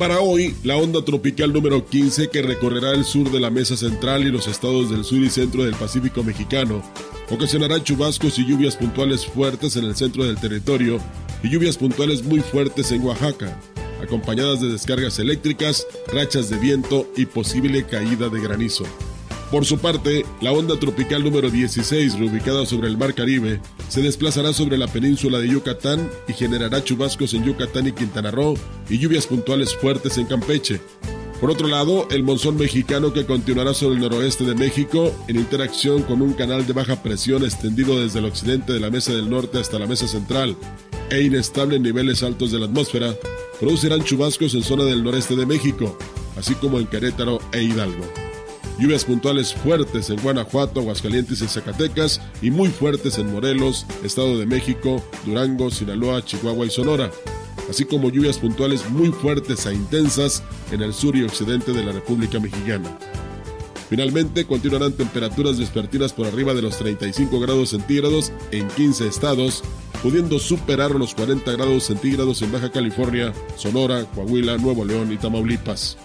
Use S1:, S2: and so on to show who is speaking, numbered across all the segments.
S1: Para hoy, la onda tropical número 15 que recorrerá el sur de la mesa central y los estados del sur y centro del Pacífico mexicano ocasionará chubascos y lluvias puntuales fuertes en el centro del territorio y lluvias puntuales muy fuertes en Oaxaca, acompañadas de descargas eléctricas, rachas de viento y posible caída de granizo. Por su parte, la onda tropical número 16, reubicada sobre el Mar Caribe, se desplazará sobre la península de Yucatán y generará chubascos en Yucatán y Quintana Roo y lluvias puntuales fuertes en Campeche, por otro lado, el monzón mexicano que continuará sobre el noroeste de México en interacción con un canal de baja presión extendido desde el occidente de la mesa del norte hasta la mesa central e inestable en niveles altos de la atmósfera, producirán chubascos en zona del noreste de México, así como en Querétaro e Hidalgo. Lluvias puntuales fuertes en Guanajuato, Aguascalientes y Zacatecas y muy fuertes en Morelos, Estado de México, Durango, Sinaloa, Chihuahua y Sonora así como lluvias puntuales muy fuertes e intensas en el sur y occidente de la República Mexicana. Finalmente, continuarán temperaturas vespertinas por arriba de los 35 grados centígrados en 15 estados, pudiendo superar los 40 grados centígrados en Baja California, Sonora, Coahuila, Nuevo León y Tamaulipas.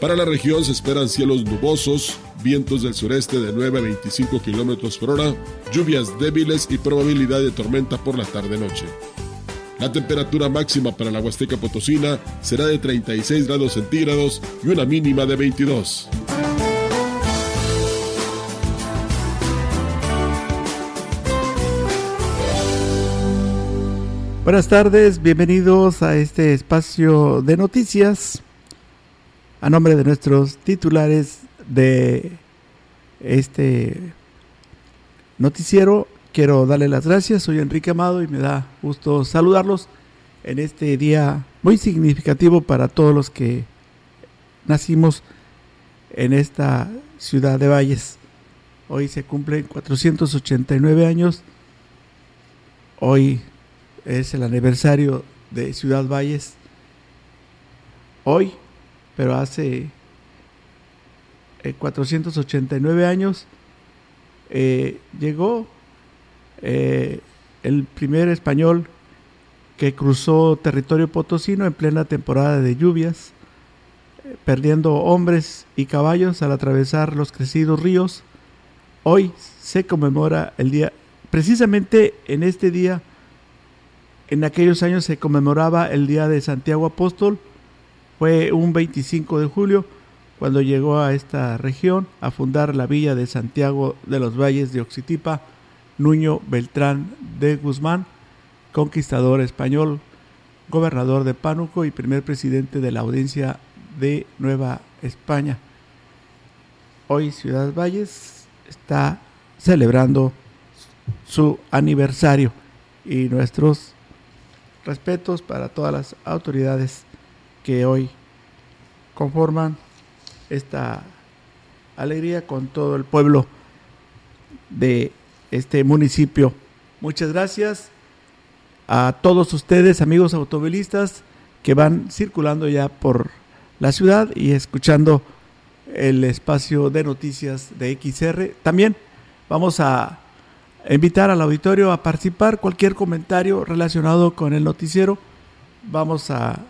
S1: Para la región se esperan cielos nubosos, vientos del sureste de 9 a 25 km por hora, lluvias débiles y probabilidad de tormenta por la tarde-noche. La temperatura máxima para la Huasteca Potosina será de 36 grados centígrados y una mínima de 22.
S2: Buenas tardes, bienvenidos a este espacio de noticias. A nombre de nuestros titulares de este noticiero, quiero darle las gracias. Soy Enrique Amado y me da gusto saludarlos en este día muy significativo para todos los que nacimos en esta ciudad de Valles. Hoy se cumplen 489 años. Hoy es el aniversario de Ciudad Valles. Hoy, pero hace 489 eh, años, eh, llegó eh, el primer español que cruzó territorio potosino en plena temporada de lluvias, perdiendo hombres y caballos al atravesar los crecidos ríos. Hoy se conmemora el día, precisamente en este día, en aquellos años se conmemoraba el día de Santiago Apóstol, fue un 25 de julio cuando llegó a esta región a fundar la villa de Santiago de los Valles de Oxitipa, Nuño Beltrán de Guzmán, conquistador español, gobernador de Pánuco y primer presidente de la audiencia de Nueva España. Hoy Ciudad Valles está celebrando su aniversario y nuestros respetos para todas las autoridades que hoy conforman esta alegría con todo el pueblo de este municipio. Muchas gracias a todos ustedes, amigos automovilistas, que van circulando ya por la ciudad y escuchando el espacio de noticias de XR. También vamos a invitar al auditorio a participar cualquier comentario relacionado con el noticiero. Vamos a,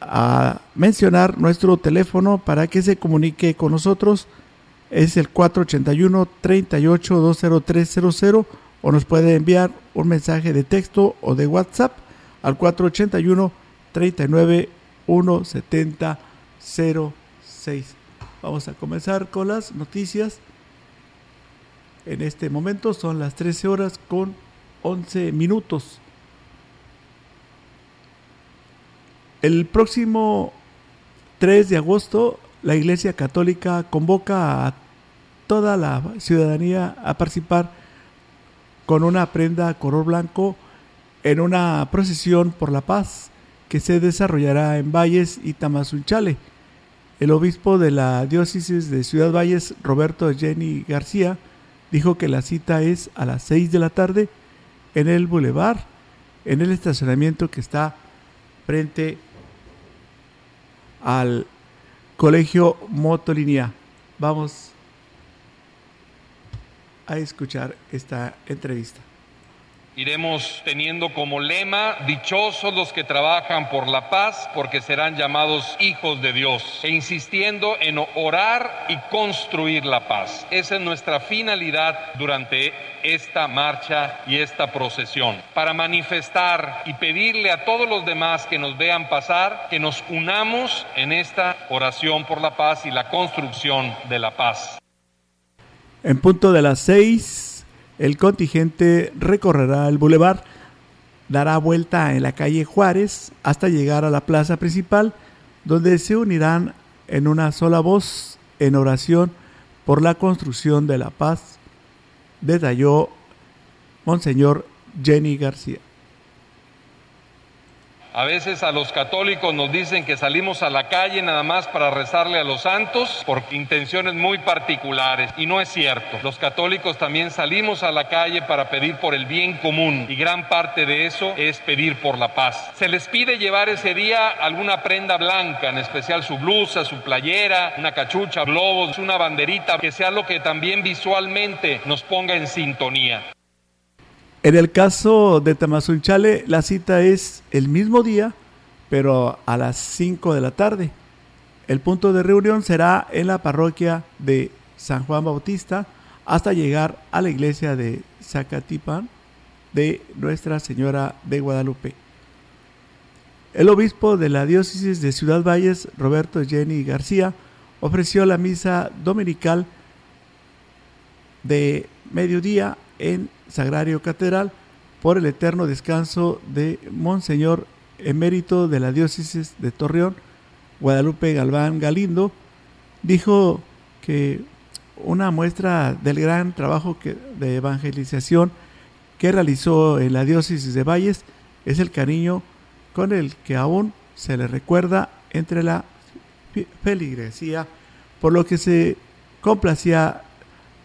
S2: a mencionar nuestro teléfono para que se comunique con nosotros es el 481-38-20300 o nos puede enviar un mensaje de texto o de WhatsApp al 481-39-170-06. Vamos a comenzar con las noticias. En este momento son las 13 horas con 11 minutos. El próximo 3 de agosto, la Iglesia Católica convoca a toda la ciudadanía a participar con una prenda color blanco en una procesión por la paz que se desarrollará en Valles y Tamazunchale. El obispo de la diócesis de Ciudad Valles, Roberto Jenny García, dijo que la cita es a las 6 de la tarde en el bulevar, en el estacionamiento que está frente al colegio Motolínea. Vamos a escuchar esta entrevista.
S3: Iremos teniendo como lema, dichosos los que trabajan por la paz, porque serán llamados hijos de Dios, e insistiendo en orar y construir la paz. Esa es nuestra finalidad durante esta marcha y esta procesión, para manifestar y pedirle a todos los demás que nos vean pasar, que nos unamos en esta oración por la paz y la construcción de la paz.
S2: En punto de las seis el contingente recorrerá el bulevar, dará vuelta en la calle Juárez hasta llegar a la plaza principal, donde se unirán en una sola voz en oración por la construcción de la paz, detalló Monseñor Jenny García.
S3: A veces a los católicos nos dicen que salimos a la calle nada más para rezarle a los santos por intenciones muy particulares y no es cierto. Los católicos también salimos a la calle para pedir por el bien común y gran parte de eso es pedir por la paz. Se les pide llevar ese día alguna prenda blanca, en especial su blusa, su playera, una cachucha, globos, una banderita, que sea lo que también visualmente nos ponga en sintonía.
S2: En el caso de Tamazunchale, la cita es el mismo día, pero a las 5 de la tarde. El punto de reunión será en la parroquia de San Juan Bautista hasta llegar a la iglesia de Zacatipan de Nuestra Señora de Guadalupe. El obispo de la diócesis de Ciudad Valles, Roberto Jenny García, ofreció la misa dominical de mediodía en Sagrario Catedral por el eterno descanso de Monseñor emérito de la diócesis de Torreón, Guadalupe Galván Galindo, dijo que una muestra del gran trabajo de evangelización que realizó en la diócesis de Valles es el cariño con el que aún se le recuerda entre la feligresía, por lo que se complacía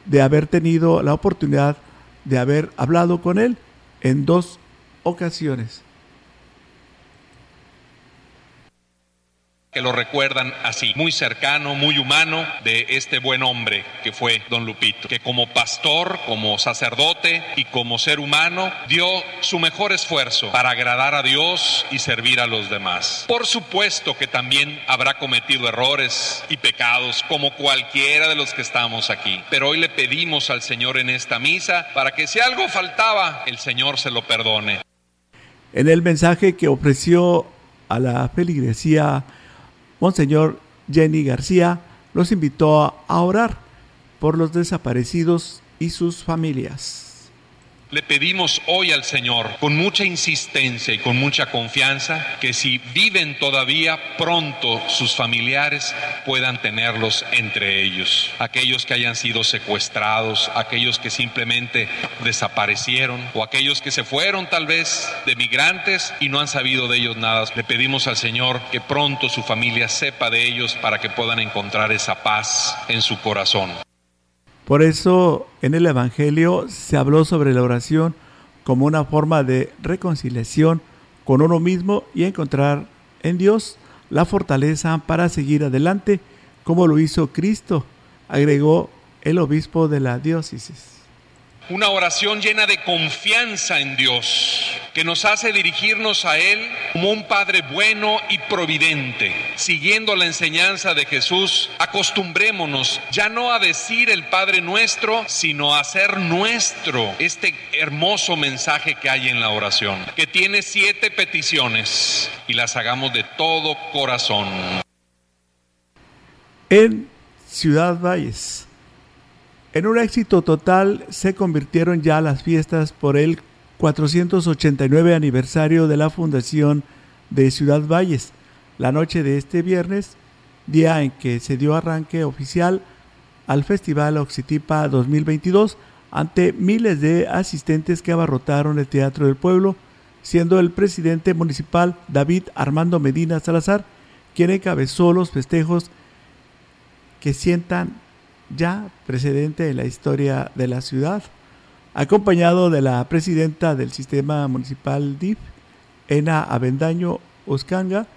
S2: de haber tenido la oportunidad de haber hablado con él en dos ocasiones.
S3: Que lo recuerdan así, muy cercano, muy humano de este buen hombre que fue don Lupito, que como pastor, como sacerdote y como ser humano dio su mejor esfuerzo para agradar a Dios y servir a los demás. Por supuesto que también habrá cometido errores y pecados como cualquiera de los que estamos aquí, pero hoy le pedimos al Señor en esta misa para que si algo faltaba, el Señor se lo perdone.
S2: En el mensaje que ofreció a la feligresía Monseñor Jenny García los invitó a orar por los desaparecidos y sus familias.
S3: Le pedimos hoy al Señor, con mucha insistencia y con mucha confianza, que si viven todavía, pronto sus familiares puedan tenerlos entre ellos. Aquellos que hayan sido secuestrados, aquellos que simplemente desaparecieron o aquellos que se fueron tal vez de migrantes y no han sabido de ellos nada. Le pedimos al Señor que pronto su familia sepa de ellos para que puedan encontrar esa paz en su corazón.
S2: Por eso en el Evangelio se habló sobre la oración como una forma de reconciliación con uno mismo y encontrar en Dios la fortaleza para seguir adelante como lo hizo Cristo, agregó el obispo de la diócesis.
S3: Una oración llena de confianza en Dios, que nos hace dirigirnos a Él como un Padre bueno y providente. Siguiendo la enseñanza de Jesús, acostumbrémonos ya no a decir el Padre nuestro, sino a hacer nuestro este hermoso mensaje que hay en la oración, que tiene siete peticiones y las hagamos de todo corazón.
S2: En Ciudad Valles en un éxito total se convirtieron ya las fiestas por el 489 aniversario de la fundación de Ciudad Valles. La noche de este viernes, día en que se dio arranque oficial al Festival Oxitipa 2022 ante miles de asistentes que abarrotaron el Teatro del Pueblo, siendo el presidente municipal David Armando Medina Salazar quien encabezó los festejos que sientan ya precedente en la historia de la ciudad, acompañado de la presidenta del sistema municipal DIF, Ena Avendaño Oscanga,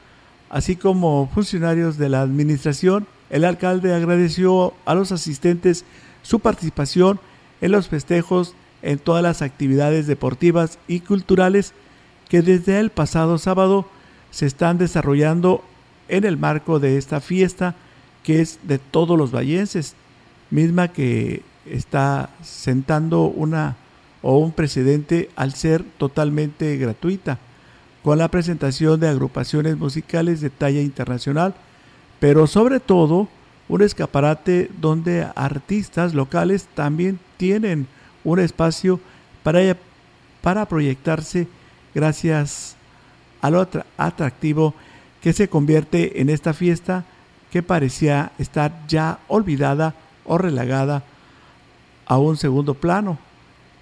S2: así como funcionarios de la administración, el alcalde agradeció a los asistentes su participación en los festejos en todas las actividades deportivas y culturales que desde el pasado sábado se están desarrollando en el marco de esta fiesta que es de todos los vallenses, misma que está sentando una o un precedente al ser totalmente gratuita, con la presentación de agrupaciones musicales de talla internacional, pero sobre todo un escaparate donde artistas locales también tienen un espacio para, para proyectarse gracias a lo atractivo que se convierte en esta fiesta que parecía estar ya olvidada o relagada a un segundo plano.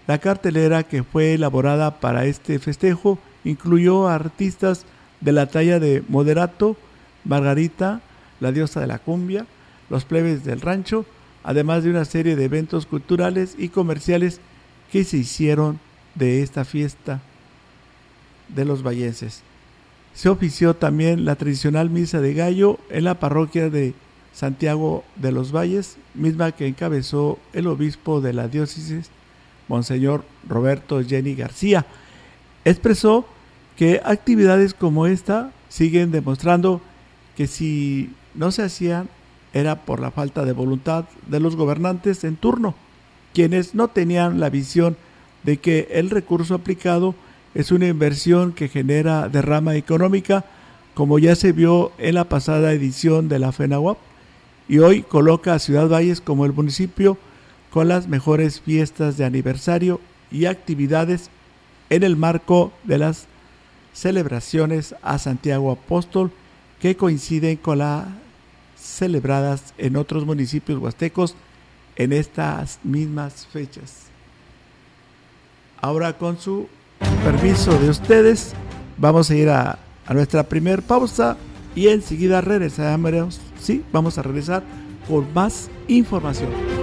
S2: La cartelera que fue elaborada para este festejo incluyó a artistas de la talla de Moderato, Margarita, la diosa de la cumbia, los plebes del rancho, además de una serie de eventos culturales y comerciales que se hicieron de esta fiesta de los vallenses. Se ofició también la tradicional misa de gallo en la parroquia de Santiago de los Valles, misma que encabezó el obispo de la diócesis, Monseñor Roberto Jenny García. Expresó que actividades como esta siguen demostrando que si no se hacían era por la falta de voluntad de los gobernantes en turno, quienes no tenían la visión de que el recurso aplicado es una inversión que genera derrama económica, como ya se vio en la pasada edición de la FENAWAP y hoy coloca a Ciudad Valles como el municipio con las mejores fiestas de aniversario y actividades en el marco de las celebraciones a Santiago Apóstol que coinciden con las celebradas en otros municipios huastecos en estas mismas fechas. Ahora con su permiso de ustedes, vamos a ir a, nuestra primera pausa y enseguida regresaremos Sí, vamos a regresar con más información.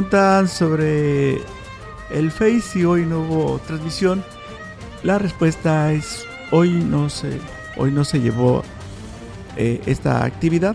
S2: preguntan sobre el Face si hoy no hubo transmisión. La respuesta es hoy no se, hoy no se llevó eh, esta actividad.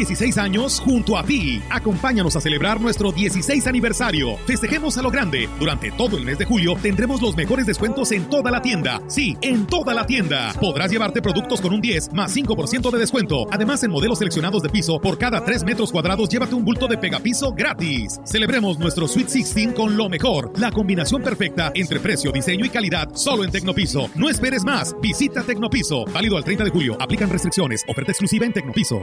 S4: 16 años junto a ti. Acompáñanos a celebrar nuestro 16 aniversario. Festejemos a lo grande. Durante todo el mes de julio tendremos los mejores descuentos en toda la tienda. Sí, en toda la tienda. Podrás llevarte productos con un 10 más 5% de descuento. Además, en modelos seleccionados de piso, por cada 3 metros cuadrados, llévate un bulto de pegapiso gratis. Celebremos nuestro Sweet 16 con lo mejor. La combinación perfecta entre precio, diseño y calidad solo en Tecnopiso. No esperes más. Visita Tecnopiso. Válido al 30 de julio. Aplican restricciones. Oferta exclusiva en Tecnopiso.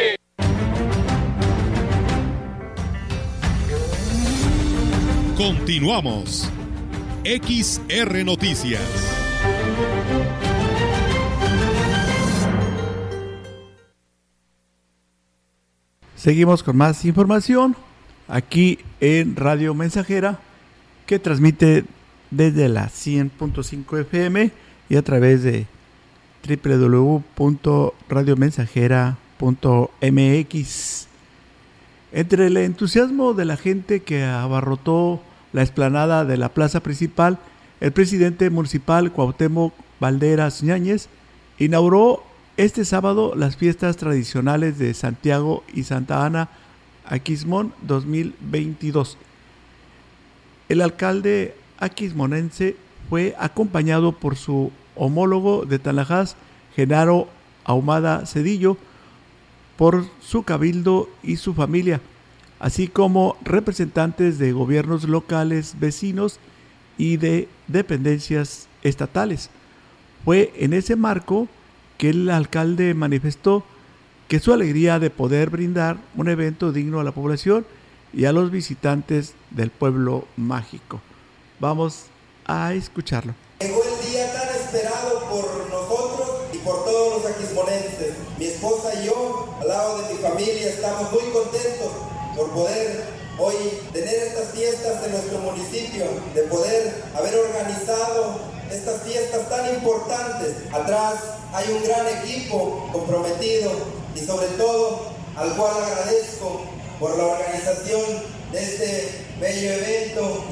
S4: Continuamos. XR Noticias.
S2: Seguimos con más información aquí en Radio Mensajera que transmite desde la 100.5 FM y a través de www.radiomensajera.mx. Entre el entusiasmo de la gente que abarrotó la explanada de la plaza principal, el presidente municipal Cuauhtémoc Valderas Ñáñez inauguró este sábado las fiestas tradicionales de Santiago y Santa Ana Aquismón 2022. El alcalde aquismonense fue acompañado por su homólogo de Tanajás, Genaro Ahumada Cedillo, por su cabildo y su familia, así como representantes de gobiernos locales vecinos y de dependencias estatales. Fue en ese marco que el alcalde manifestó que su alegría de poder brindar un evento digno a la población y a los visitantes del pueblo mágico. Vamos a escucharlo.
S5: Llegó el día tan esperado por nosotros y por todos los aquismonenses. Mi esposa y yo, al lado de mi familia, estamos muy contentos por poder hoy tener estas fiestas en nuestro municipio, de poder haber organizado estas fiestas tan importantes. Atrás hay un gran equipo comprometido y sobre todo al cual agradezco por la organización de este bello evento.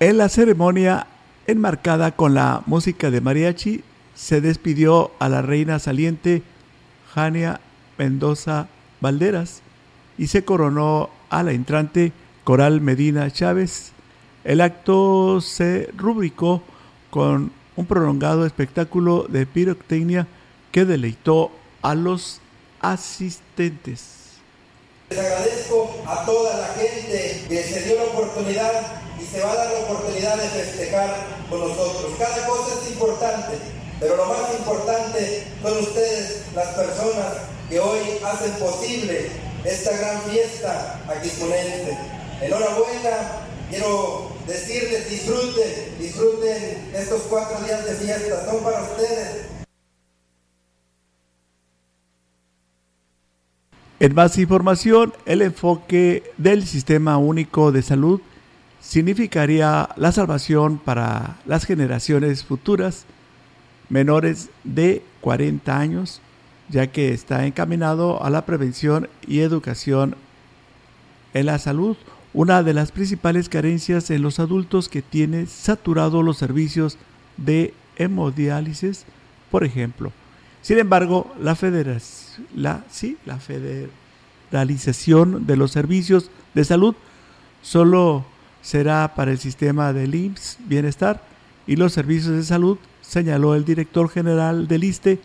S2: En la ceremonia, enmarcada con la música de mariachi, se despidió a la reina saliente Jania Mendoza Valderas y se coronó a la entrante Coral Medina Chávez. El acto se rubricó con un prolongado espectáculo de pirotecnia que deleitó a los asistentes.
S5: Les agradezco a toda la gente que se dio la oportunidad y se va a dar la oportunidad de festejar con nosotros. Cada cosa es importante, pero lo más importante son ustedes, las personas que hoy hacen posible esta gran fiesta aquismonense. Enhorabuena, quiero decirles disfruten, disfruten estos cuatro días de fiesta, son para ustedes.
S2: En más información, el enfoque del Sistema Único de Salud significaría la salvación para las generaciones futuras menores de 40 años, ya que está encaminado a la prevención y educación en la salud, una de las principales carencias en los adultos que tiene saturado los servicios de hemodiálisis, por ejemplo. Sin embargo, la, la, federalización de los servicios de salud solo será para el sistema del IMSS Bienestar y los servicios de salud, señaló el director general del ISTE,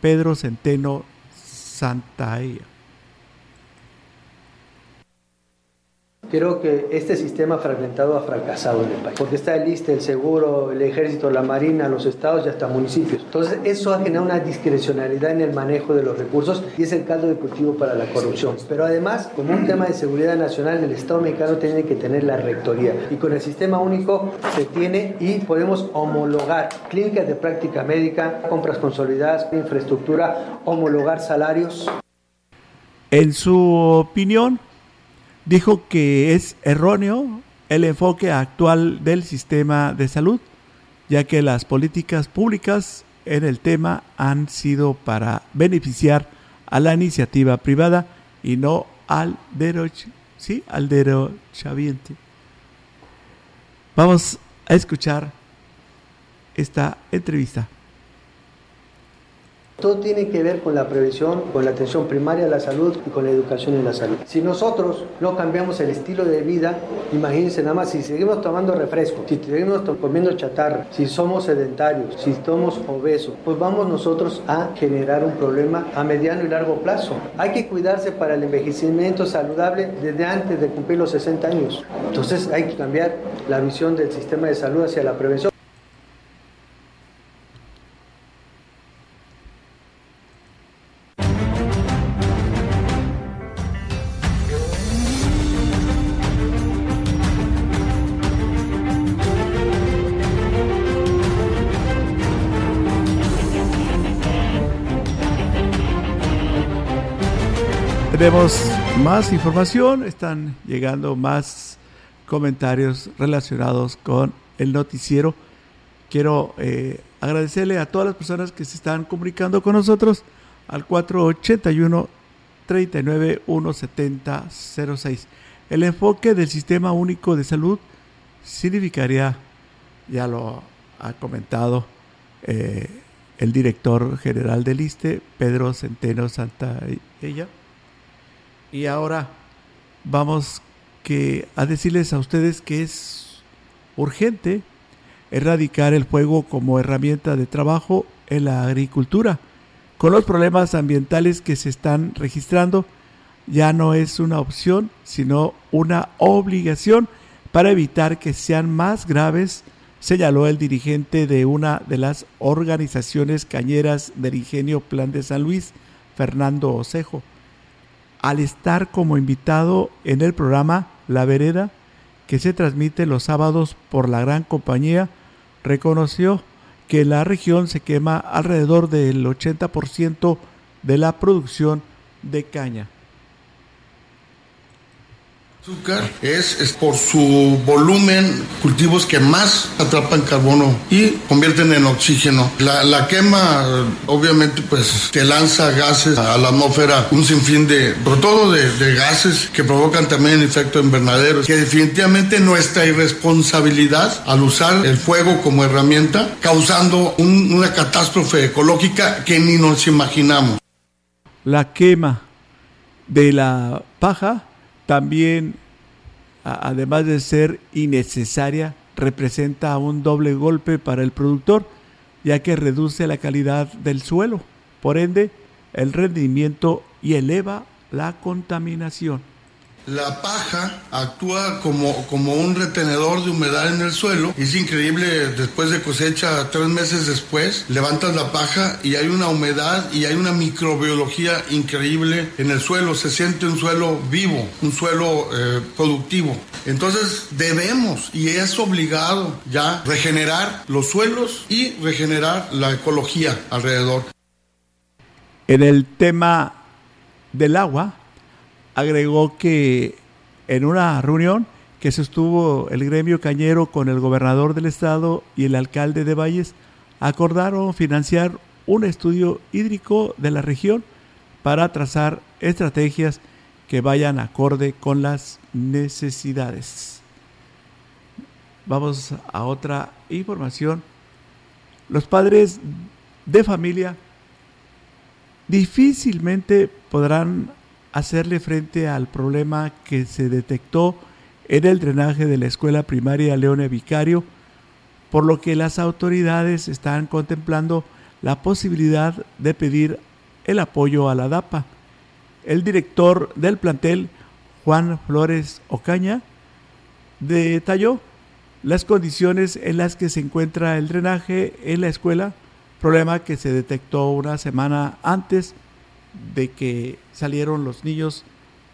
S2: Pedro Centeno Santaella.
S6: Creo que este sistema fragmentado ha fracasado en el país, porque está el ISTE, el seguro, el ejército, la marina, los estados y hasta municipios. Entonces, eso ha generado una discrecionalidad en el manejo de los recursos y es el caldo de cultivo para la corrupción. Pero además, como un tema de seguridad nacional, el Estado mexicano tiene que tener la rectoría y con el sistema único se tiene y podemos homologar clínicas de práctica médica, compras consolidadas, infraestructura, homologar salarios.
S2: En su opinión, dijo que es erróneo el enfoque actual del sistema de salud, ya que las políticas públicas en el tema han sido para beneficiar a la iniciativa privada y no al derecho, sí, al derechohabiente. Vamos a escuchar esta entrevista.
S6: Todo tiene que ver con la prevención, con la atención primaria a la salud y con la educación en la salud. Si nosotros no cambiamos el estilo de vida, imagínense nada más, si seguimos tomando refresco, si seguimos comiendo chatarra, si somos sedentarios, si somos obesos, pues vamos nosotros a generar un problema a mediano y largo plazo. Hay que cuidarse para el envejecimiento saludable desde antes de cumplir los 60 años. Entonces hay que cambiar la visión del sistema de salud hacia la prevención.
S2: Tenemos más información, están llegando más comentarios relacionados con el noticiero. Quiero eh, agradecerle a todas las personas que se están comunicando con nosotros al 481 39 17006. El enfoque del Sistema Único de Salud significaría, ya lo ha comentado eh, el director general del ISTE, Pedro Centeno Santa ella y ahora vamos que, a decirles a ustedes que es urgente erradicar el fuego como herramienta de trabajo en la agricultura. Con los problemas ambientales que se están registrando, ya no es una opción, sino una obligación para evitar que sean más graves, señaló el dirigente de una de las organizaciones cañeras del ingenio Plan de San Luis, Fernando Osejo al estar como invitado en el programa La Vereda, que se transmite los sábados por la gran compañía, reconoció que la región se quema alrededor del 80% de la producción de caña
S7: azúcar es, por su volumen cultivos que más atrapan carbono y convierten en oxígeno. La, quema obviamente pues te lanza gases a la atmósfera, un sinfín de, sobre todo de, gases que provocan también efecto invernadero, que definitivamente nuestra irresponsabilidad al usar el fuego como herramienta, causando una catástrofe ecológica que ni nos imaginamos.
S2: La quema de la paja también, además de ser innecesaria, representa un doble golpe para el productor, ya que reduce la calidad del suelo, por ende, el rendimiento y eleva la contaminación.
S7: La paja actúa como, como un retenedor de humedad en el suelo. Es increíble, después de cosecha, tres meses después, levantas la paja y hay una humedad y hay una microbiología increíble en el suelo. Se siente un suelo vivo, un suelo eh, productivo. Entonces debemos y es obligado ya regenerar los suelos y regenerar la ecología alrededor.
S2: En el tema del agua, agregó que en una reunión que sostuvo el gremio cañero con el gobernador del estado y el alcalde de Valles, acordaron financiar un estudio hídrico de la región para trazar estrategias que vayan acorde con las necesidades. Vamos a otra información. Los padres de familia difícilmente podrán hacerle frente al problema que se detectó en el drenaje de la escuela primaria Leone Vicario, por lo que las autoridades están contemplando la posibilidad de pedir el apoyo a la DAPA. El director del plantel, Juan Flores Ocaña, detalló las condiciones en las que se encuentra el drenaje en la escuela, problema que se detectó una semana antes de que salieron los niños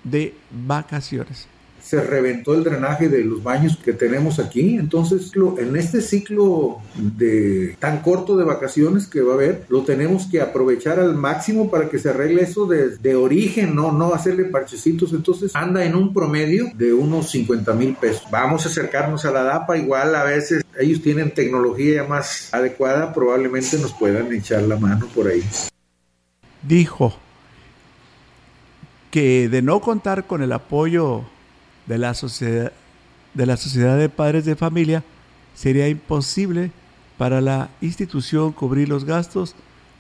S2: de vacaciones
S8: se reventó el drenaje de los baños que tenemos aquí. Entonces, en este ciclo de tan corto de vacaciones que va a haber, lo tenemos que aprovechar al máximo para que se arregle eso de, origen, no, no hacerle parchecitos. Entonces, anda en un promedio de unos 50 mil pesos. Vamos a acercarnos a la DAPA, igual a veces ellos tienen tecnología más adecuada, probablemente nos puedan echar la mano por ahí.
S2: Dijo que de no contar con el apoyo de la sociedad de la sociedad de padres de familia sería imposible para la institución cubrir los gastos,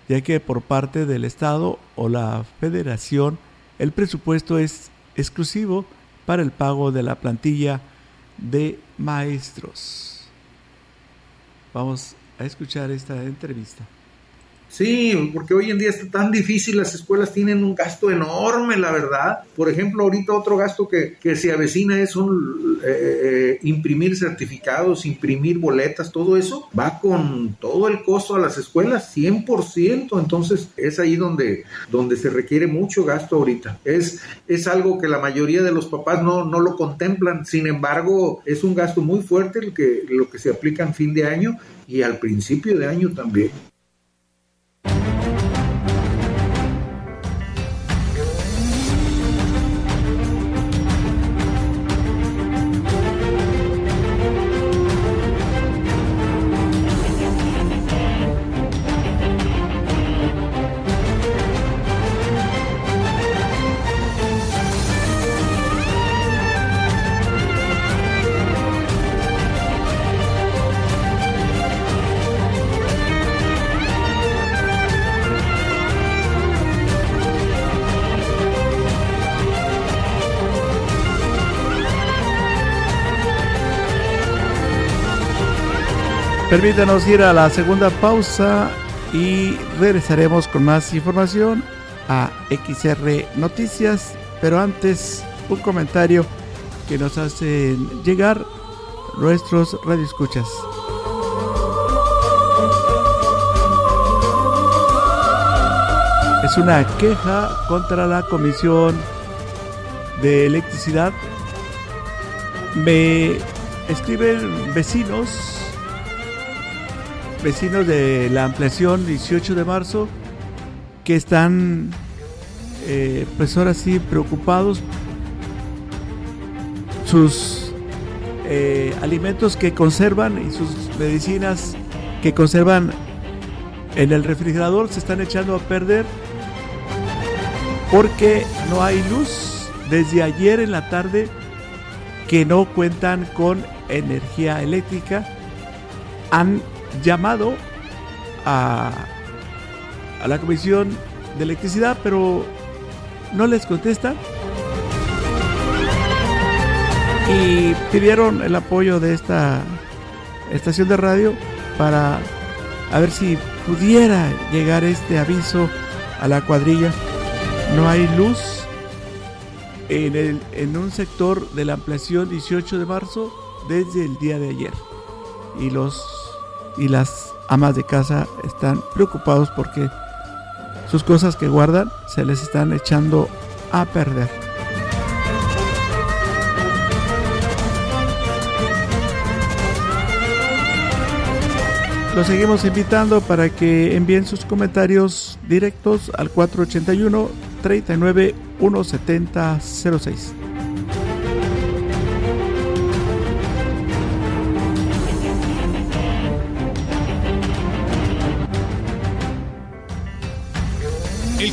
S2: ya que por parte del Estado o la Federación el presupuesto es exclusivo para el pago de la plantilla de maestros. Vamos a escuchar esta entrevista.
S8: Sí, porque hoy en día está tan difícil, las escuelas tienen un gasto enorme, la verdad. Por ejemplo, ahorita otro gasto que, se avecina es un, eh, eh, imprimir certificados, imprimir boletas, todo eso va con todo el costo a las escuelas, 100%. Entonces es ahí donde, donde se requiere mucho gasto ahorita. Es, es algo que la mayoría de los papás no, no lo contemplan, sin embargo, es un gasto muy fuerte el que, lo que se aplica en fin de año y al principio de año también.
S2: Permítanos ir a la segunda pausa y regresaremos con más información a XR Noticias, pero antes un comentario que nos hacen llegar nuestros radioescuchas. Es una queja contra la Comisión de Electricidad. Me escriben vecinos vecinos de la ampliación 18 de marzo que están, eh, pues ahora sí, preocupados. Sus eh, alimentos que conservan y sus medicinas que conservan en el refrigerador se están echando a perder porque no hay luz desde ayer en la tarde que no cuentan con energía eléctrica. Han llamado a, a la Comisión de Electricidad, pero no les contestan. Y pidieron el apoyo de esta estación de radio para a ver si pudiera llegar este aviso a la cuadrilla. No hay luz en, el, en un sector de la ampliación 18 de marzo desde el día de ayer. Y los y las amas de casa están preocupados porque sus cosas que guardan se les están echando a perder. Los seguimos invitando para que envíen sus comentarios directos al 481 39 170 06.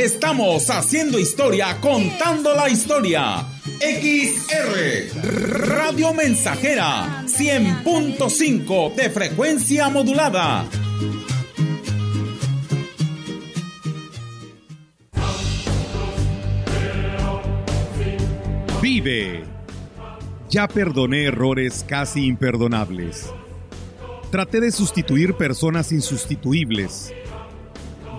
S9: Estamos haciendo historia, contando la historia. XR Radio Mensajera 100.5 de frecuencia modulada.
S4: Vive. Ya perdoné errores casi imperdonables. Traté de sustituir personas insustituibles.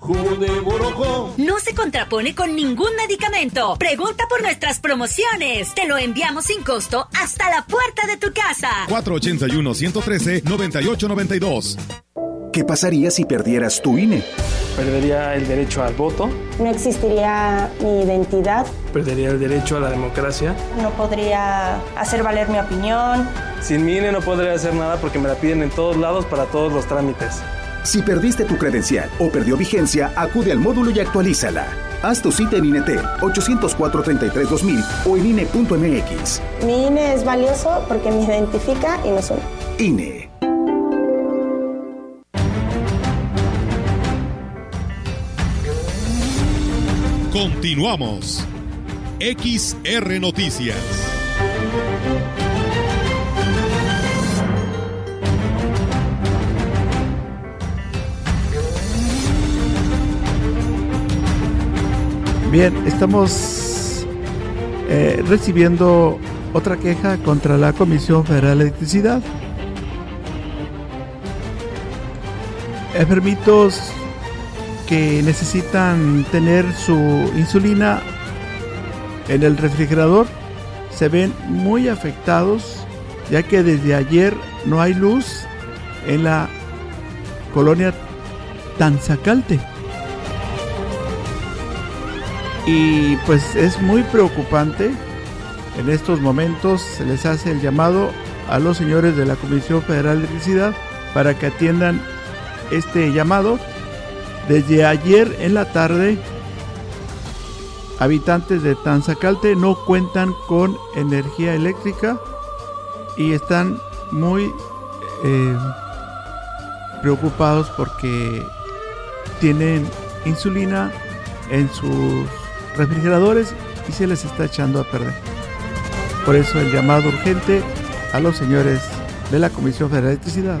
S10: Jugo de borojó.
S11: No se contrapone con ningún medicamento. Pregunta por nuestras promociones. Te lo enviamos sin costo hasta la puerta de tu casa.
S4: 481-113-9892.
S12: ¿Qué pasaría si perdieras tu INE?
S13: Perdería el derecho al voto.
S14: No existiría mi identidad.
S13: Perdería el derecho a la democracia.
S14: No podría hacer valer mi opinión.
S13: Sin mi INE no podría hacer nada porque me la piden en todos lados para todos los trámites.
S12: Si perdiste tu credencial o perdió vigencia, acude al módulo y actualízala. Haz tu cita en INETEL 804-33-2000 o en INE.mx.
S14: Mi INE es valioso porque me identifica y nos une.
S12: INE.
S4: Continuamos. XR Noticias.
S2: Bien, estamos eh, recibiendo otra queja contra la Comisión Federal de Electricidad. Enfermitos que necesitan tener su insulina en el refrigerador se ven muy afectados ya que desde ayer no hay luz en la colonia Tanzacalte. Y pues es muy preocupante. En estos momentos se les hace el llamado a los señores de la Comisión Federal de Electricidad para que atiendan este llamado. Desde ayer en la tarde, habitantes de Tanzacalte no cuentan con energía eléctrica y están muy eh, preocupados porque tienen insulina en sus refrigeradores y se les está echando a perder. Por eso el llamado urgente a los señores de la Comisión Federal de Electricidad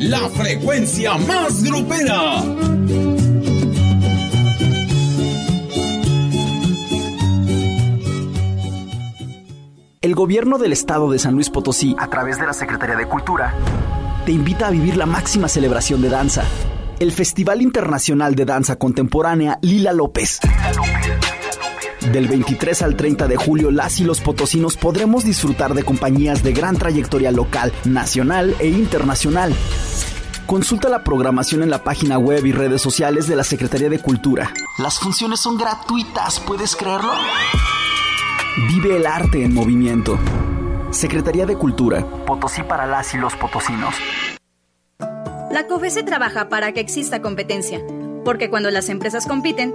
S9: la frecuencia más grupera.
S15: El gobierno del estado de San Luis Potosí, a través de la Secretaría de Cultura, te invita a vivir la máxima celebración de danza, el Festival Internacional de Danza Contemporánea Lila López. Del 23 al 30 de julio, las y los potosinos podremos disfrutar de compañías de gran trayectoria local, nacional e internacional. Consulta la programación en la página web y redes sociales de la Secretaría de Cultura. Las funciones son gratuitas, ¿puedes creerlo? Vive el arte en movimiento. Secretaría de Cultura. Potosí para las y los potosinos.
S16: La COFESE trabaja para que exista competencia, porque cuando las empresas compiten,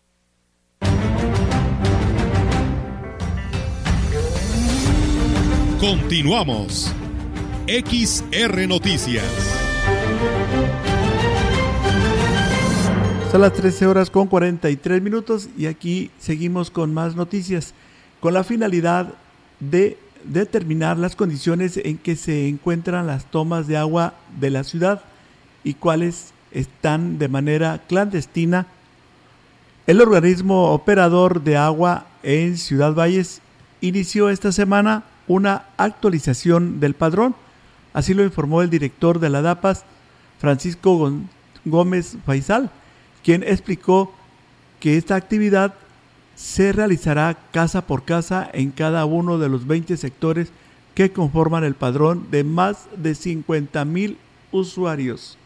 S4: Continuamos. XR Noticias.
S2: Son las 13 horas con 43 minutos y aquí seguimos con más noticias con la finalidad de determinar las condiciones en que se encuentran las tomas de agua de la ciudad y cuáles están de manera clandestina. El organismo operador de agua en Ciudad Valles inició esta semana una actualización del padrón. Así lo informó el director de la DAPAS, Francisco Gómez Faisal quien explicó que esta actividad se realizará casa por casa en cada uno de los 20 sectores que conforman el padrón de más de 50 mil usuarios.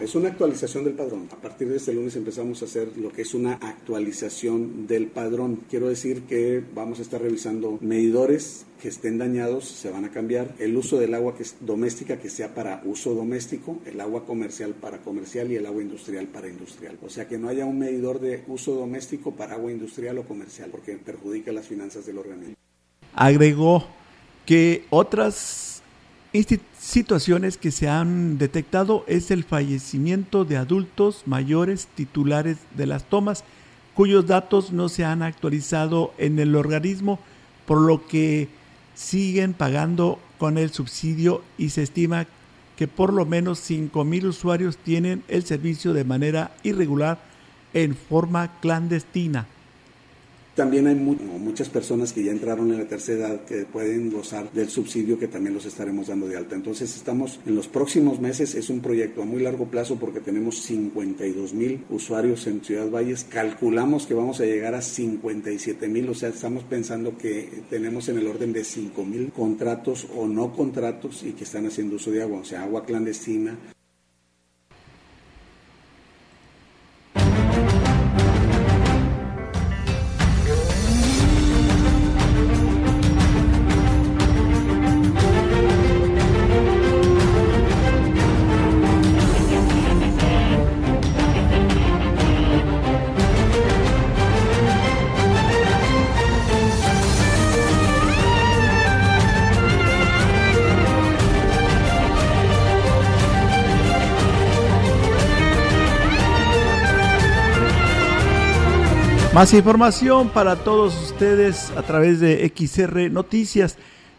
S17: Es una actualización del padrón. A partir de este lunes empezamos a hacer lo que es una actualización del padrón. Quiero decir que vamos a estar revisando medidores que estén dañados, se van a cambiar. El uso del agua que es doméstica que sea para uso doméstico, el agua comercial para comercial y el agua industrial para industrial. O sea que no haya un medidor de uso doméstico para agua industrial o comercial porque perjudica las finanzas del organismo.
S2: Agregó que otras situaciones que se han detectado es el fallecimiento de adultos mayores titulares de las tomas cuyos datos no se han actualizado en el organismo, por lo que siguen pagando con el subsidio y se estima que por lo menos 5.000 usuarios tienen el servicio de manera irregular en forma clandestina.
S17: También hay muchas personas que ya entraron en la tercera edad que pueden gozar del subsidio que también los estaremos dando de alta. Entonces estamos en los próximos meses, es un proyecto a muy largo plazo porque tenemos 52 mil usuarios en Ciudad Valles. Calculamos que vamos a llegar a 57 mil, o sea, estamos pensando que tenemos en el orden de 5 mil contratos o no contratos y que están haciendo uso de agua, o sea, agua clandestina,
S2: Más información para todos ustedes a través de XR Noticias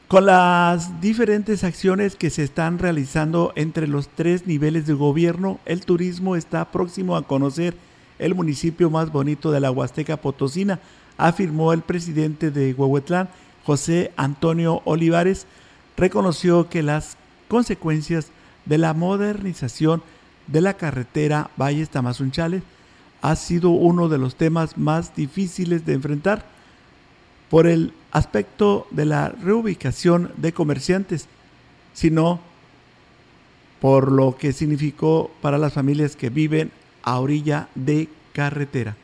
S2: con las diferentes acciones que se están realizando entre los tres niveles de gobierno. El turismo está próximo a conocer el municipio más bonito de la Huasteca Potosina, afirmó el presidente de Huehuetlán, José Antonio Olivares. Reconoció que las consecuencias de la modernización de la carretera Valles Tamazunchales ha sido uno de los temas más difíciles de enfrentar por el aspecto de la reubicación de comerciantes, sino por lo que significó para las familias que viven a orilla de carretera.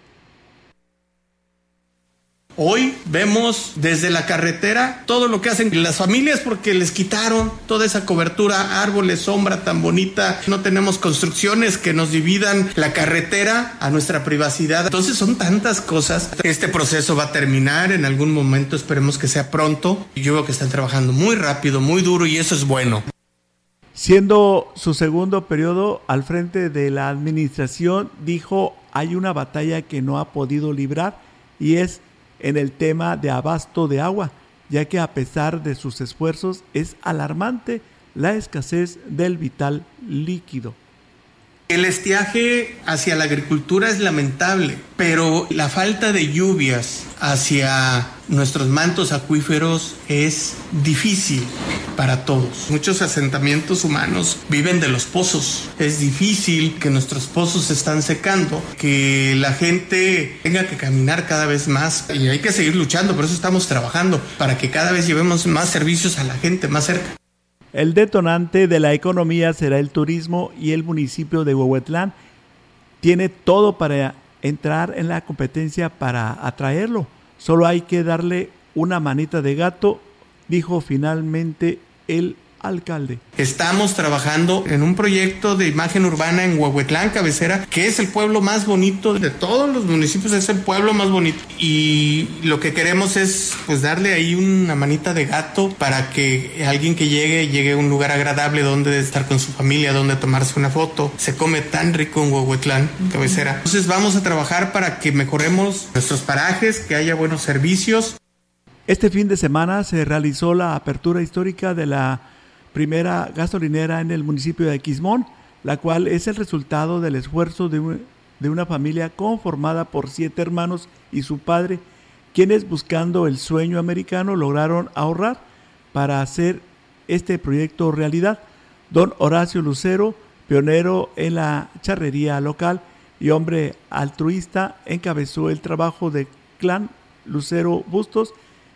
S18: Hoy vemos desde la carretera todo lo que hacen las familias porque les quitaron toda esa cobertura, árboles, sombra tan bonita. No tenemos construcciones que nos dividan la carretera a nuestra privacidad. Entonces son tantas cosas. Este proceso va a terminar en algún momento, esperemos que sea pronto. Yo veo que están trabajando muy rápido, muy duro y eso es bueno.
S2: Siendo su segundo periodo al frente de la administración, dijo, hay una batalla que no ha podido librar y es en el tema de abasto de agua, ya que a pesar de sus esfuerzos es alarmante la escasez del vital líquido.
S18: El estiaje hacia la agricultura es lamentable, pero la falta de lluvias hacia nuestros mantos acuíferos es difícil para todos. Muchos asentamientos humanos viven de los pozos. Es difícil que nuestros pozos se están secando, que la gente tenga que caminar cada vez más y hay que seguir luchando, por eso estamos trabajando para que cada vez llevemos más servicios a la gente más cerca.
S2: El detonante de la economía será el turismo y el municipio de Huehuetlán tiene todo para entrar en la competencia para atraerlo. Solo hay que darle una manita de gato, dijo finalmente el alcalde.
S18: Estamos trabajando en un proyecto de imagen urbana en Huehuetlán, cabecera, que es el pueblo más bonito de todos los municipios, es el pueblo más bonito. Y lo que queremos es pues darle ahí una manita de gato para que alguien que llegue llegue a un lugar agradable donde estar con su familia, donde tomarse una foto. Se come tan rico en Huehuetlán, cabecera. Entonces vamos a trabajar para que mejoremos nuestros parajes, que haya buenos servicios.
S2: Este fin de semana se realizó la apertura histórica de la primera gasolinera en el municipio de Quismón, la cual es el resultado del esfuerzo de, de una familia conformada por siete hermanos y su padre, quienes buscando el sueño americano lograron ahorrar para hacer este proyecto realidad. Don Horacio Lucero, pionero en la charrería local y hombre altruista, encabezó el trabajo de Clan Lucero Bustos,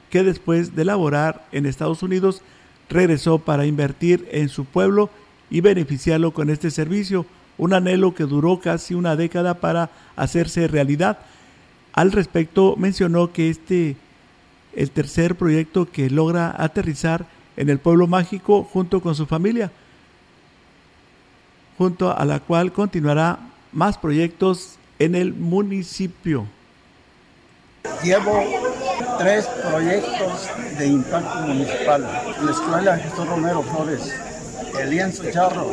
S2: que después de laborar en Estados Unidos regresó para invertir en su pueblo y beneficiarlo con este servicio, un anhelo que duró casi una década para hacerse realidad. Al respecto mencionó que este el tercer proyecto que logra aterrizar en el pueblo mágico junto con su familia, junto a la cual continuará más proyectos en el municipio.
S19: Llevo tres proyectos de impacto municipal. La escuela Jesús Romero Flores, el lienzo charro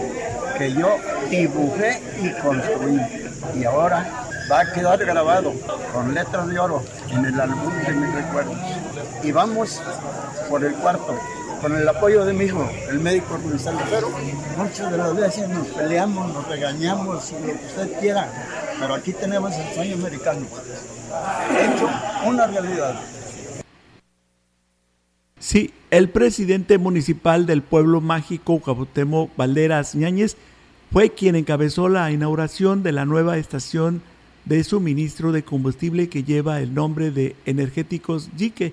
S19: que yo dibujé y construí. Y ahora va a quedar grabado con letras de oro en el álbum de mis recuerdos. Y vamos por el cuarto, con el apoyo de mi hijo, el médico Gonzalo. Pero muchas de las veces nos peleamos, nos regañamos, lo que usted quiera, pero aquí tenemos el sueño americano. Hecho una realidad.
S2: Sí, el presidente municipal del pueblo mágico Cuauhtémoc Valderas Ñáñez fue quien encabezó la inauguración de la nueva estación de suministro de combustible que lleva el nombre de Energéticos Yique,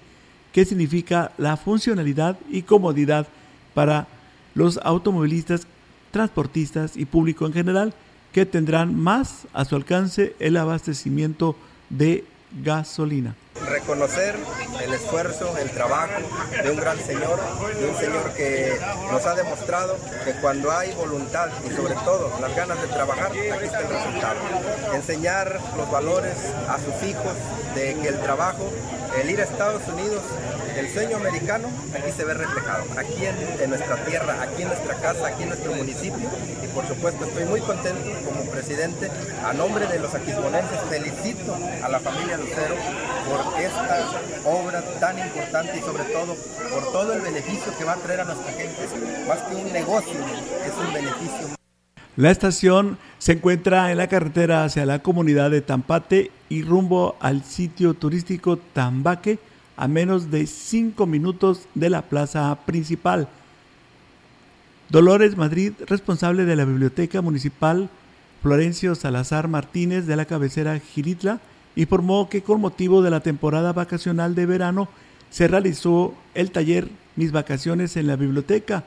S2: que significa la funcionalidad y comodidad para los automovilistas, transportistas y público en general, que tendrán más a su alcance el abastecimiento de gasolina.
S20: Reconocer el esfuerzo, el trabajo de un gran señor, de un señor que nos ha demostrado que cuando hay voluntad y sobre todo las ganas de trabajar, aquí está el resultado. Enseñar los valores a sus hijos de que el trabajo el ir a Estados Unidos, el sueño americano, aquí se ve reflejado, aquí en, nuestra tierra, aquí en nuestra casa, aquí en nuestro municipio. Y por supuesto estoy muy contento como presidente, a nombre de los aquismonenses, felicito a la familia Lucero por esta obra tan importante y sobre todo por todo el beneficio que va a traer a nuestra gente. Más que un negocio, es un beneficio.
S2: La estación se encuentra en la carretera hacia la comunidad de Tampate y rumbo al sitio turístico Tambaque a menos de 5 minutos de la plaza principal. Dolores Madrid, responsable de la Biblioteca Municipal Florencio Salazar Martínez de la cabecera Giritla, informó que con motivo de la temporada vacacional de verano se realizó el taller Mis vacaciones en la biblioteca.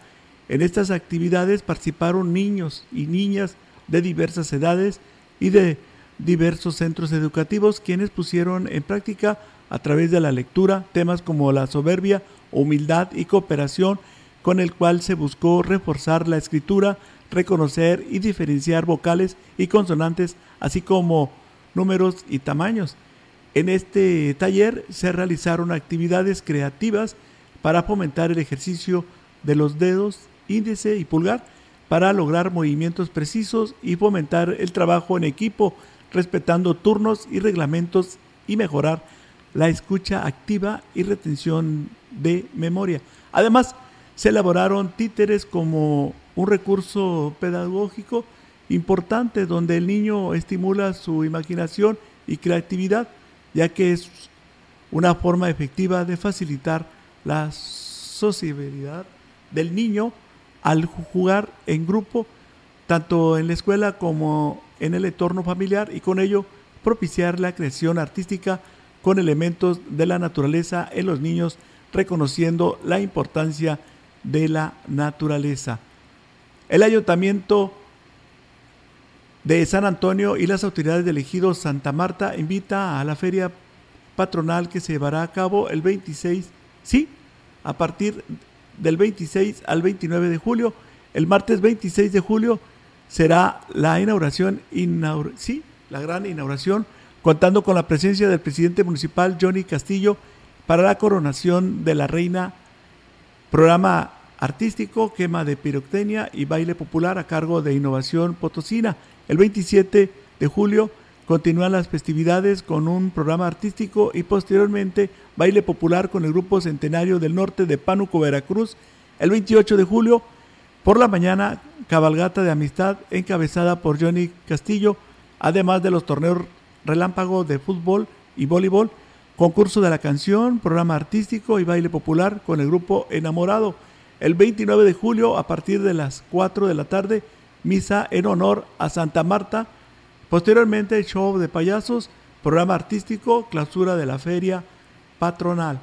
S2: En estas actividades participaron niños y niñas de diversas edades y de diversos centros educativos quienes pusieron en práctica a través de la lectura temas como la soberbia, humildad y cooperación con el cual se buscó reforzar la escritura, reconocer y diferenciar vocales y consonantes, así como números y tamaños. En este taller se realizaron actividades creativas para fomentar el ejercicio de los dedos índice y pulgar para lograr movimientos precisos y fomentar el trabajo en equipo, respetando turnos y reglamentos y mejorar la escucha activa y retención de memoria. Además, se elaboraron títeres como un recurso pedagógico importante donde el niño estimula su imaginación y creatividad, ya que es una forma efectiva de facilitar la sociabilidad del niño al jugar en grupo, tanto en la escuela como en el entorno familiar y con ello propiciar la creación artística con elementos de la naturaleza en los niños, reconociendo la importancia de la naturaleza. El ayuntamiento de San Antonio y las autoridades del ejido Santa Marta invita a la feria patronal que se llevará a cabo el 26, sí, a partir del 26 al 29 de julio. El martes 26 de julio será la inauguración, sí, la gran inauguración, contando con la presencia del presidente municipal Johnny Castillo para la coronación de la reina, programa artístico, quema de pirotecnia y baile popular a cargo de Innovación Potosina. El 27 de julio continúan las festividades con un programa artístico y posteriormente baile popular con el grupo Centenario del Norte de Pánuco, Veracruz. El 28 de julio, por la mañana, cabalgata de amistad encabezada por Johnny Castillo, además de los torneos relámpago de fútbol y voleibol, concurso de la canción, programa artístico y baile popular con el grupo Enamorado. El 29 de julio, a partir de las 4 de la tarde, misa en honor a Santa Marta. Posteriormente, show de payasos, programa artístico, clausura de la feria patronal.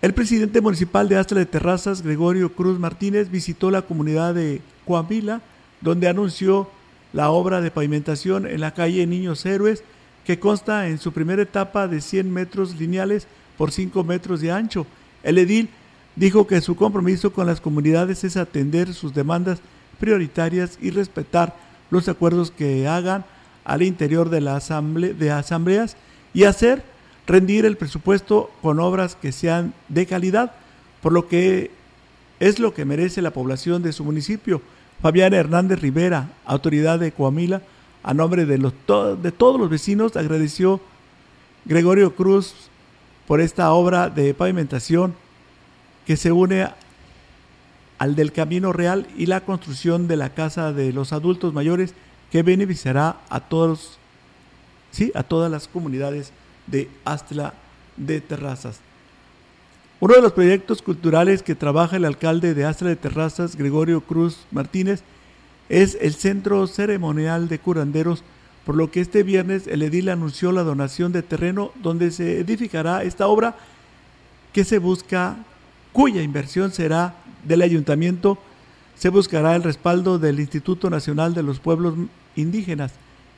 S2: El presidente municipal de Astra de Terrazas, Gregorio Cruz Martínez, visitó la comunidad de Coahuila, donde anunció la obra de pavimentación en la calle Niños Héroes, que consta en su primera etapa de 100 metros lineales por 5 metros de ancho. El edil dijo que su compromiso con las comunidades es atender sus demandas prioritarias y respetar los acuerdos que hagan al interior de, la de asambleas y hacer rendir el presupuesto con obras que sean de calidad, por lo que es lo que merece la población de su municipio. Fabián Hernández Rivera, autoridad de Coamila, a nombre de, los, de todos los vecinos, agradeció Gregorio Cruz por esta obra de pavimentación que se une al del Camino Real y la construcción de la Casa de los Adultos Mayores que beneficiará a todos, sí, a todas las comunidades de Astla de Terrazas. Uno de los proyectos culturales que trabaja el alcalde de Astra de Terrazas, Gregorio Cruz Martínez, es el Centro Ceremonial de Curanderos, por lo que este viernes el edil anunció la donación de terreno donde se edificará esta obra que se busca, cuya inversión será del ayuntamiento, se buscará el respaldo del Instituto Nacional de los Pueblos Indígenas.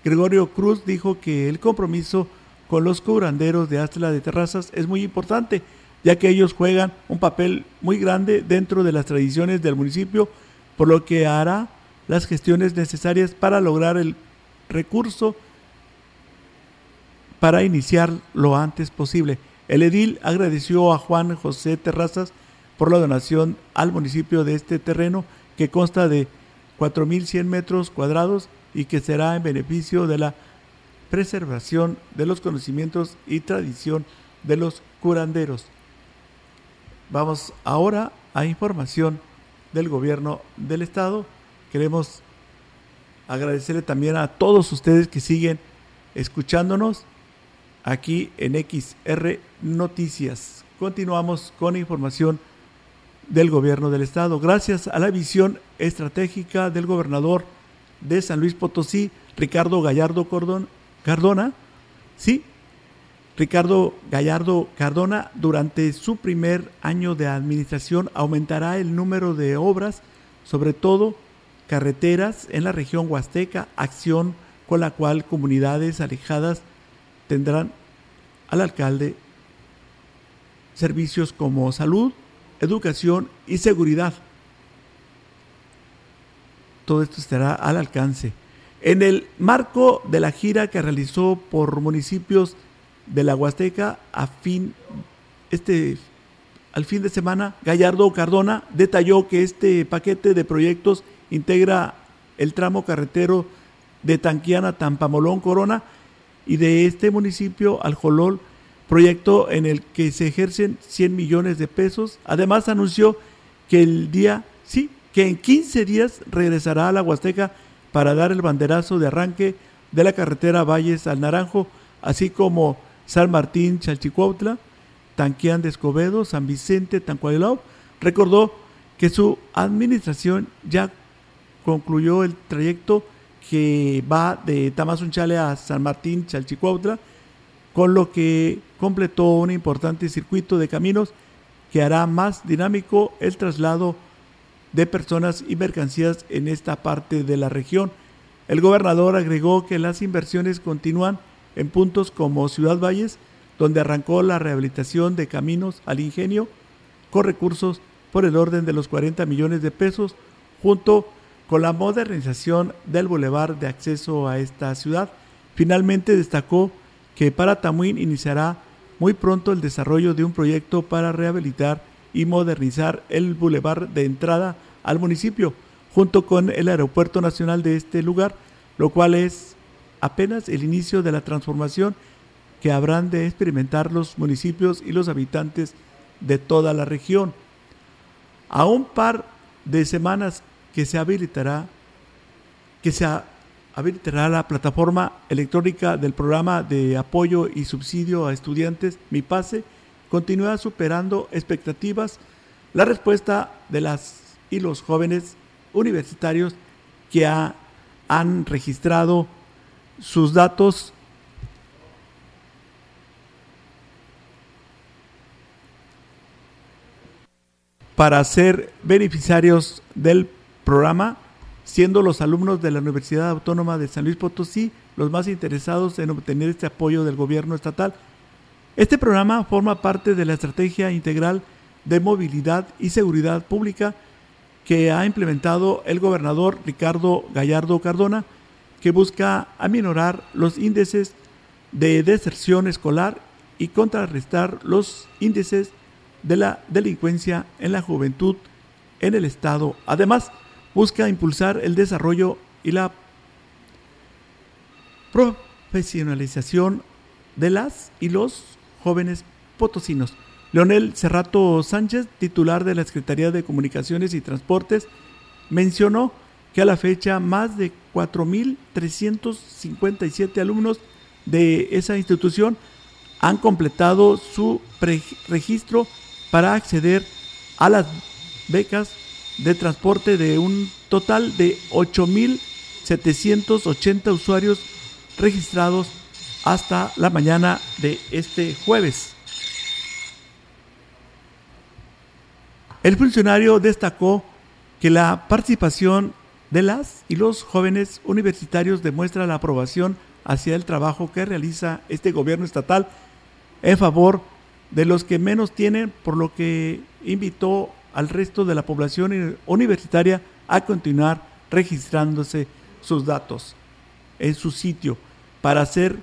S2: Gregorio Cruz dijo que el compromiso con los curanderos de Astla de Terrazas es muy importante, ya que ellos juegan un papel muy grande dentro de las tradiciones del municipio, por lo que hará las gestiones necesarias para lograr el recurso para iniciar lo antes posible. El edil agradeció a Juan José Terrazas por la donación al municipio de este terreno que consta de 4.100 metros cuadrados y que será en beneficio de la preservación de los conocimientos y tradición de los curanderos. Vamos ahora a información del gobierno del estado. Queremos agradecerle también a todos ustedes que siguen escuchándonos aquí en XR Noticias. Continuamos con información del gobierno del estado. Gracias a la visión estratégica del gobernador de San Luis Potosí, Ricardo Gallardo Cardona, sí, Ricardo Gallardo Cardona, durante su primer año de administración aumentará el número de obras, sobre todo carreteras en la región huasteca, acción con la cual comunidades alejadas tendrán al alcalde servicios como salud, educación y seguridad. Todo esto estará al alcance. En el marco de la gira que realizó por municipios de la Huasteca a fin este al fin de semana, Gallardo Cardona detalló que este paquete de proyectos integra el tramo carretero de Tanquiana, Tampamolón, Corona y de este municipio al Jolol, proyecto en el que se ejercen 100 millones de pesos. Además anunció que el día, sí, que en 15 días regresará a la Huasteca para dar el banderazo de arranque de la carretera Valles al Naranjo, así como San Martín, Chalchicuautla, Tanquián de Escobedo, San Vicente, Tancualilao, recordó que su administración ya concluyó el trayecto que va de Tamazunchale a San Martín, Chalchicuautla, con lo que completó un importante circuito de caminos que hará más dinámico el traslado de personas y mercancías en esta parte de la región. El gobernador agregó que las inversiones continúan en puntos como Ciudad Valles, donde arrancó la rehabilitación de caminos al ingenio con recursos por el orden de los 40 millones de pesos, junto con la modernización del bulevar de acceso a esta ciudad. Finalmente destacó que para Tamuín iniciará muy pronto el desarrollo de un proyecto para rehabilitar y modernizar el bulevar de entrada al municipio, junto con el aeropuerto nacional de este lugar, lo cual es apenas el inicio de la transformación que habrán de experimentar los municipios y los habitantes de toda la región. A un par de semanas que se habilitará, que se habilitará la plataforma electrónica del programa de apoyo y subsidio a estudiantes, Mi Pase, continúa superando expectativas. La respuesta de las y los jóvenes universitarios que han registrado sus datos para ser beneficiarios del programa, siendo los alumnos de la Universidad Autónoma de San Luis Potosí los más interesados en obtener este apoyo del gobierno estatal. Este programa forma parte de la estrategia integral de movilidad y seguridad pública que ha implementado el gobernador Ricardo Gallardo Cardona, que busca aminorar los índices de deserción escolar y contrarrestar los índices de la delincuencia en la juventud en el Estado. Además, busca impulsar el desarrollo y la profesionalización de las y los jóvenes potosinos. Leonel Cerrato Sánchez, titular de la Secretaría de Comunicaciones y Transportes, mencionó que a la fecha más de 4.357 alumnos de esa institución han completado su registro para acceder a las becas de transporte de un total de 8.780 usuarios registrados hasta la mañana de este jueves. El funcionario destacó que la participación de las y los jóvenes universitarios demuestra la aprobación hacia el trabajo que realiza este gobierno estatal en favor de los que menos tienen, por lo que invitó al resto de la población universitaria a continuar registrándose sus datos en su sitio para ser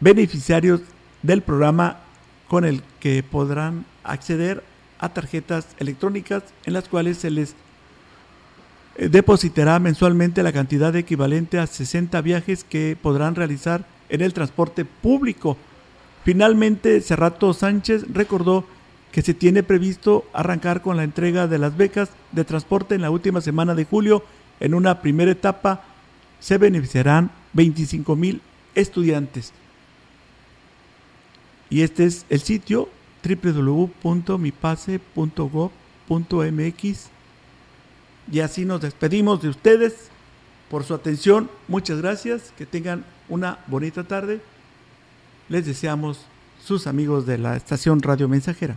S2: beneficiarios del programa con el que podrán acceder a tarjetas electrónicas en las cuales se les eh, depositará mensualmente la cantidad equivalente a 60 viajes que podrán realizar en el transporte público. Finalmente, Cerrato Sánchez recordó que se tiene previsto arrancar con la entrega de las becas de transporte en la última semana de julio. En una primera etapa se beneficiarán 25 mil estudiantes. Y este es el sitio www.mipase.gov.mx. Y así nos despedimos de ustedes por su atención. Muchas gracias. Que tengan una bonita tarde. Les deseamos sus amigos de la estación Radio Mensajera.